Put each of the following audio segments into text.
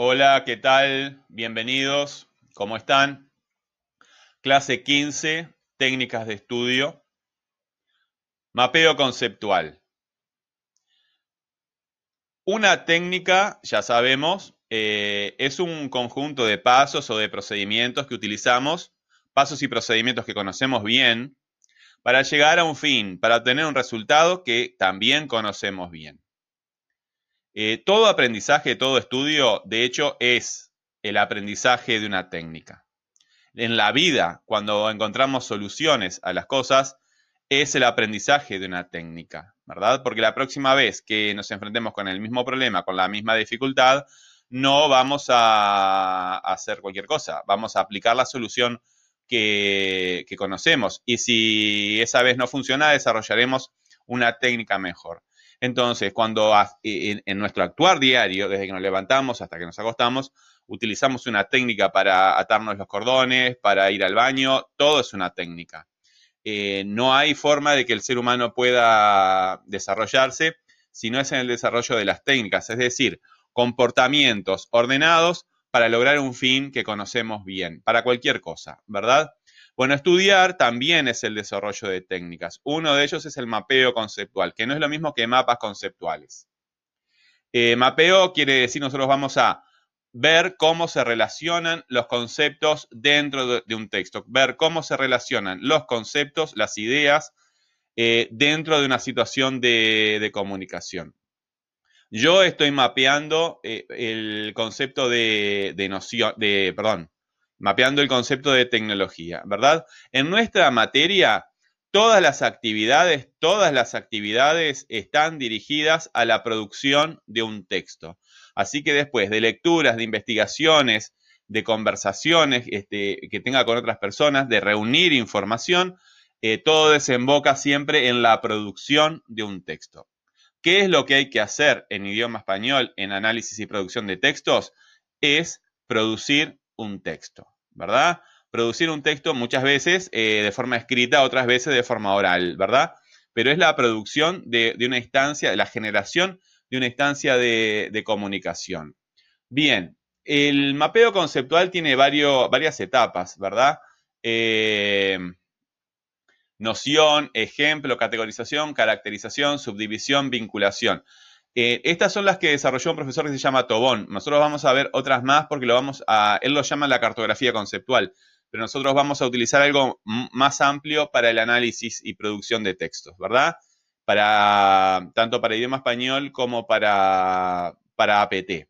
Hola, ¿qué tal? Bienvenidos. ¿Cómo están? Clase 15, técnicas de estudio. Mapeo conceptual. Una técnica, ya sabemos, eh, es un conjunto de pasos o de procedimientos que utilizamos, pasos y procedimientos que conocemos bien, para llegar a un fin, para obtener un resultado que también conocemos bien. Eh, todo aprendizaje, todo estudio, de hecho, es el aprendizaje de una técnica. En la vida, cuando encontramos soluciones a las cosas, es el aprendizaje de una técnica, ¿verdad? Porque la próxima vez que nos enfrentemos con el mismo problema, con la misma dificultad, no vamos a hacer cualquier cosa, vamos a aplicar la solución que, que conocemos. Y si esa vez no funciona, desarrollaremos una técnica mejor. Entonces, cuando en, nuestro actuar diario, desde que nos levantamos hasta que nos acostamos, utilizamos una técnica para atarnos los cordones, para ir al baño, todo es una técnica. Eh, no hay forma de que el ser humano pueda desarrollarse si no es en el desarrollo de las técnicas, es decir, comportamientos ordenados para lograr un fin que conocemos bien, para cualquier cosa, ¿verdad? Bueno, estudiar también es el desarrollo de técnicas. Uno de ellos es el mapeo conceptual, que no es lo mismo que mapas conceptuales. Eh, mapeo quiere decir nosotros vamos a ver cómo se relacionan los conceptos dentro de, un texto, ver cómo se relacionan los conceptos, las ideas, eh, dentro de una situación de, comunicación. Yo estoy mapeando eh, el concepto de, noción, de, perdón, mapeando el concepto de tecnología, ¿verdad? En nuestra materia, todas las actividades, todas las actividades están dirigidas a la producción de un texto. Así que después de lecturas, de investigaciones, de conversaciones este, que tenga con otras personas, de reunir información, eh, todo desemboca siempre en la producción de un texto. ¿Qué es lo que hay que hacer en idioma español en análisis y producción de textos? Es producir un texto, ¿verdad? Producir un texto muchas veces eh, de forma escrita, otras veces de forma oral, ¿verdad? Pero es la producción de, una instancia, de la generación de una instancia de, comunicación. Bien, el mapeo conceptual tiene varias etapas, ¿verdad? Eh, noción, ejemplo, categorización, caracterización, subdivisión, vinculación. Eh, estas son las que desarrolló un profesor que se llama Tobón. Nosotros vamos a ver otras más porque lo vamos a, él lo llama la cartografía conceptual, pero nosotros vamos a utilizar algo más amplio para el análisis y producción de textos, ¿verdad? Para, tanto para idioma español como para, para APT.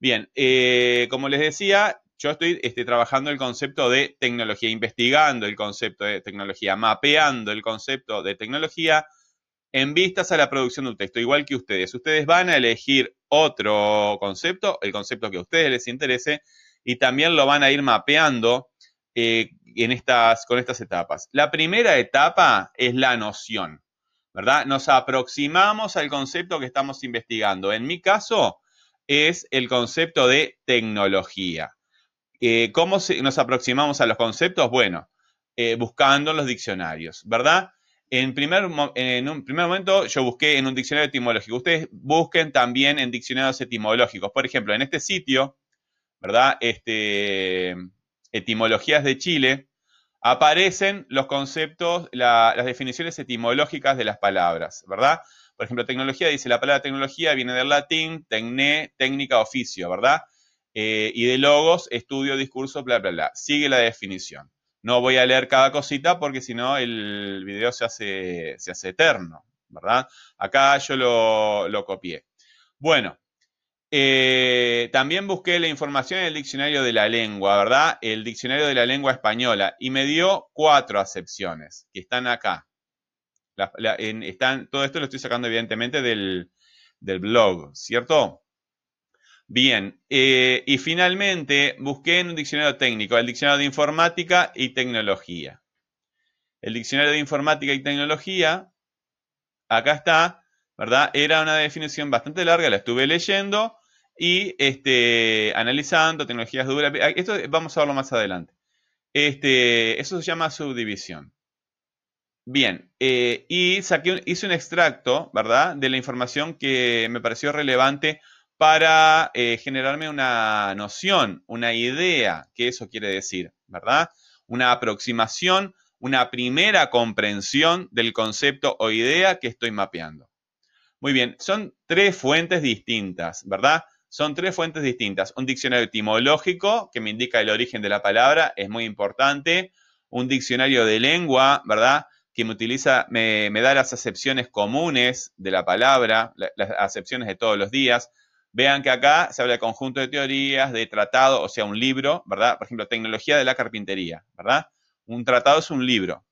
Bien, eh, como les decía, yo estoy este, trabajando el concepto de tecnología, investigando el concepto de tecnología, mapeando el concepto de tecnología en vistas a la producción de un texto, igual que ustedes. Ustedes van a elegir otro concepto, el concepto que a ustedes les interese, y también lo van a ir mapeando eh, en estas, con estas etapas. La primera etapa es la noción, ¿verdad? Nos aproximamos al concepto que estamos investigando. En mi caso, es el concepto de tecnología. Eh, ¿Cómo nos aproximamos a los conceptos? Bueno, eh, buscando los diccionarios, ¿verdad? En, primer, en un primer momento yo busqué en un diccionario etimológico. Ustedes busquen también en diccionarios etimológicos. Por ejemplo, en este sitio, ¿verdad? Este, etimologías de Chile, aparecen los conceptos, las definiciones etimológicas de las palabras, ¿verdad? Por ejemplo, tecnología dice, la palabra tecnología viene del latín, tecné, técnica, oficio, ¿verdad? Eh, y de logos, estudio, discurso, bla, bla, bla. Sigue la definición. No voy a leer cada cosita porque si no el video se hace, se hace eterno, ¿verdad? Acá yo lo, copié. Bueno, eh, también busqué la información en el diccionario de la lengua, ¿verdad? El diccionario de la lengua española y me dio cuatro acepciones que están acá. están, todo esto lo estoy sacando evidentemente del, del blog, ¿cierto? Bien, eh, y finalmente busqué en un diccionario técnico, el diccionario de informática y tecnología. El diccionario de informática y tecnología, acá está, ¿verdad? Era una definición bastante larga, la estuve leyendo y este, analizando tecnologías duras. Esto vamos a verlo más adelante. Este, eso se llama subdivisión. Bien, eh, y saqué, hice un extracto, ¿verdad? De la información que me pareció relevante para eh, generarme una noción, una idea, que eso quiere decir, ¿verdad? Una aproximación, una primera comprensión del concepto o idea que estoy mapeando. Muy bien, son tres fuentes distintas, ¿verdad? Son tres fuentes distintas. Un diccionario etimológico que me indica el origen de la palabra, es muy importante. Un diccionario de lengua, ¿verdad? Que me utiliza, me, da las acepciones comunes de la palabra, las acepciones de todos los días. Vean que acá se habla de conjunto de teorías, de tratado, o sea, un libro, ¿verdad? Por ejemplo, tecnología de la carpintería, ¿verdad? Un tratado es un libro.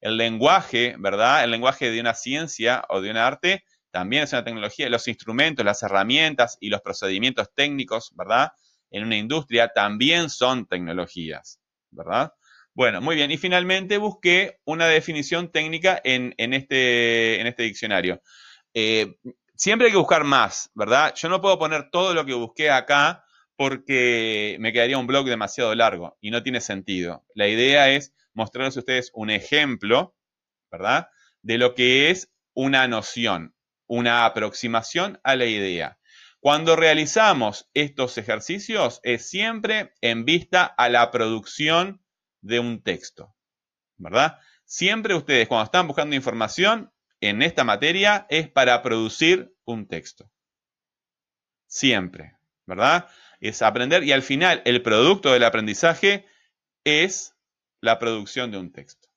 El lenguaje, ¿verdad? El lenguaje de una ciencia o de un arte también es una tecnología. Los instrumentos, las herramientas y los procedimientos técnicos, ¿verdad? En una industria también son tecnologías, ¿verdad? Bueno, muy bien. Y finalmente busqué una definición técnica en, este, en este, diccionario. Eh, siempre hay que buscar más, ¿verdad? Yo no puedo poner todo lo que busqué acá porque me quedaría un blog demasiado largo y no tiene sentido. La idea es mostrarles a ustedes un ejemplo, ¿verdad? De lo que es una noción una aproximación a la idea. Cuando realizamos estos ejercicios es siempre en vista a la producción de un texto, ¿verdad? Siempre ustedes cuando están buscando información en esta materia es para producir un texto. Siempre, ¿verdad? Es aprender y al final el producto del aprendizaje es la producción de un texto.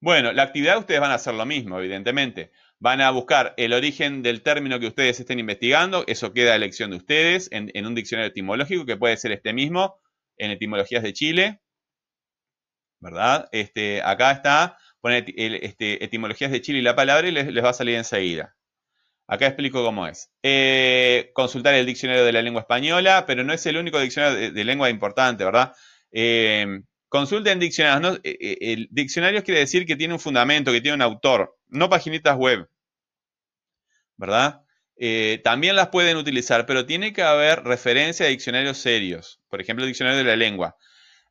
Bueno, la actividad ustedes van a hacer lo mismo, evidentemente. Van a buscar el origen del término que ustedes estén investigando, eso queda a elección de ustedes en, un diccionario etimológico que puede ser este mismo, en Etimologías de Chile, ¿verdad? Este, acá está, ponen este, Etimologías de Chile y la palabra y les, va a salir enseguida. Acá explico cómo es. Eh, consultar el diccionario de la lengua española, pero no es el único diccionario de, lengua importante, ¿verdad? Eh, Consulten diccionarios. Eh, eh, el diccionario quiere decir que tiene un fundamento, que tiene un autor, no paginitas web. ¿Verdad? Eh, también las pueden utilizar, pero tiene que haber referencia a diccionarios serios. Por ejemplo, el diccionario de la lengua.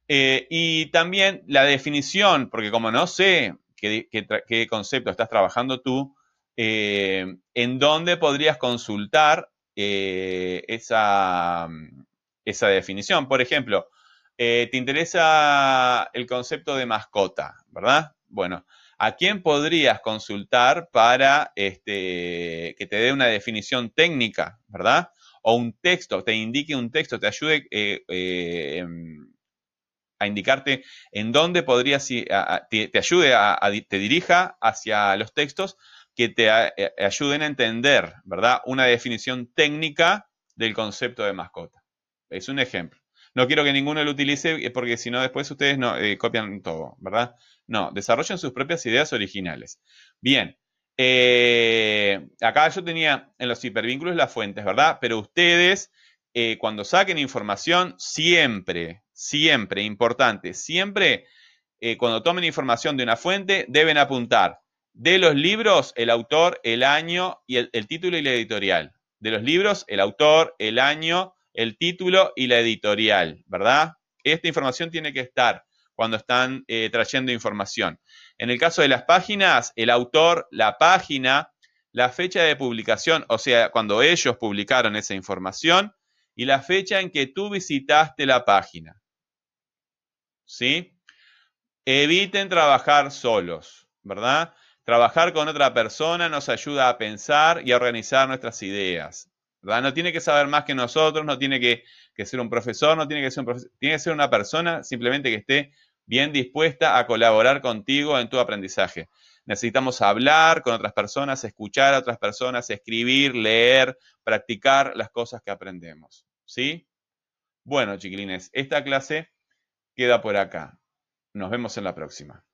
Y también la definición, porque como no sé qué, concepto estás trabajando tú, en dónde podrías consultar esa, esa definición. Por ejemplo, eh, te interesa el concepto de mascota, ¿verdad? Bueno, ¿a quién podrías consultar para este, que te dé una definición técnica, ¿verdad? O un texto, te indique un texto, te ayude eh, eh, a indicarte en dónde podrías, te, ayude a, te dirija hacia los textos que te ayuden a entender, ¿verdad? Una definición técnica del concepto de mascota. Es un ejemplo. No quiero que ninguno lo utilice eh, porque si no después ustedes no, eh, copian todo, ¿verdad? No, desarrollen sus propias ideas originales. Bien, eh, acá yo tenía en los hipervínculos las fuentes, ¿verdad? Pero ustedes, cuando saquen información, siempre, siempre, importante, siempre, cuando tomen información de una fuente, deben apuntar de los libros el autor, el año y el título y la editorial. De los libros, el autor, el año el título y la editorial, ¿verdad? Esta información tiene que estar cuando están eh, trayendo información. En el caso de las páginas, el autor, la página, la fecha de publicación, o sea, cuando ellos publicaron esa información, y la fecha en que tú visitaste la página. ¿Sí? Eviten trabajar solos, ¿verdad? Trabajar con otra persona nos ayuda a pensar y a organizar nuestras ideas. No tiene que saber más que nosotros, no tiene que, ser un profesor, no tiene que ser un profesor, tiene que ser una persona simplemente que esté bien dispuesta a colaborar contigo en tu aprendizaje. Necesitamos hablar con otras personas, escuchar a otras personas, escribir, leer, practicar las cosas que aprendemos. ¿Sí? Bueno, chiquilines, esta clase queda por acá. Nos vemos en la próxima.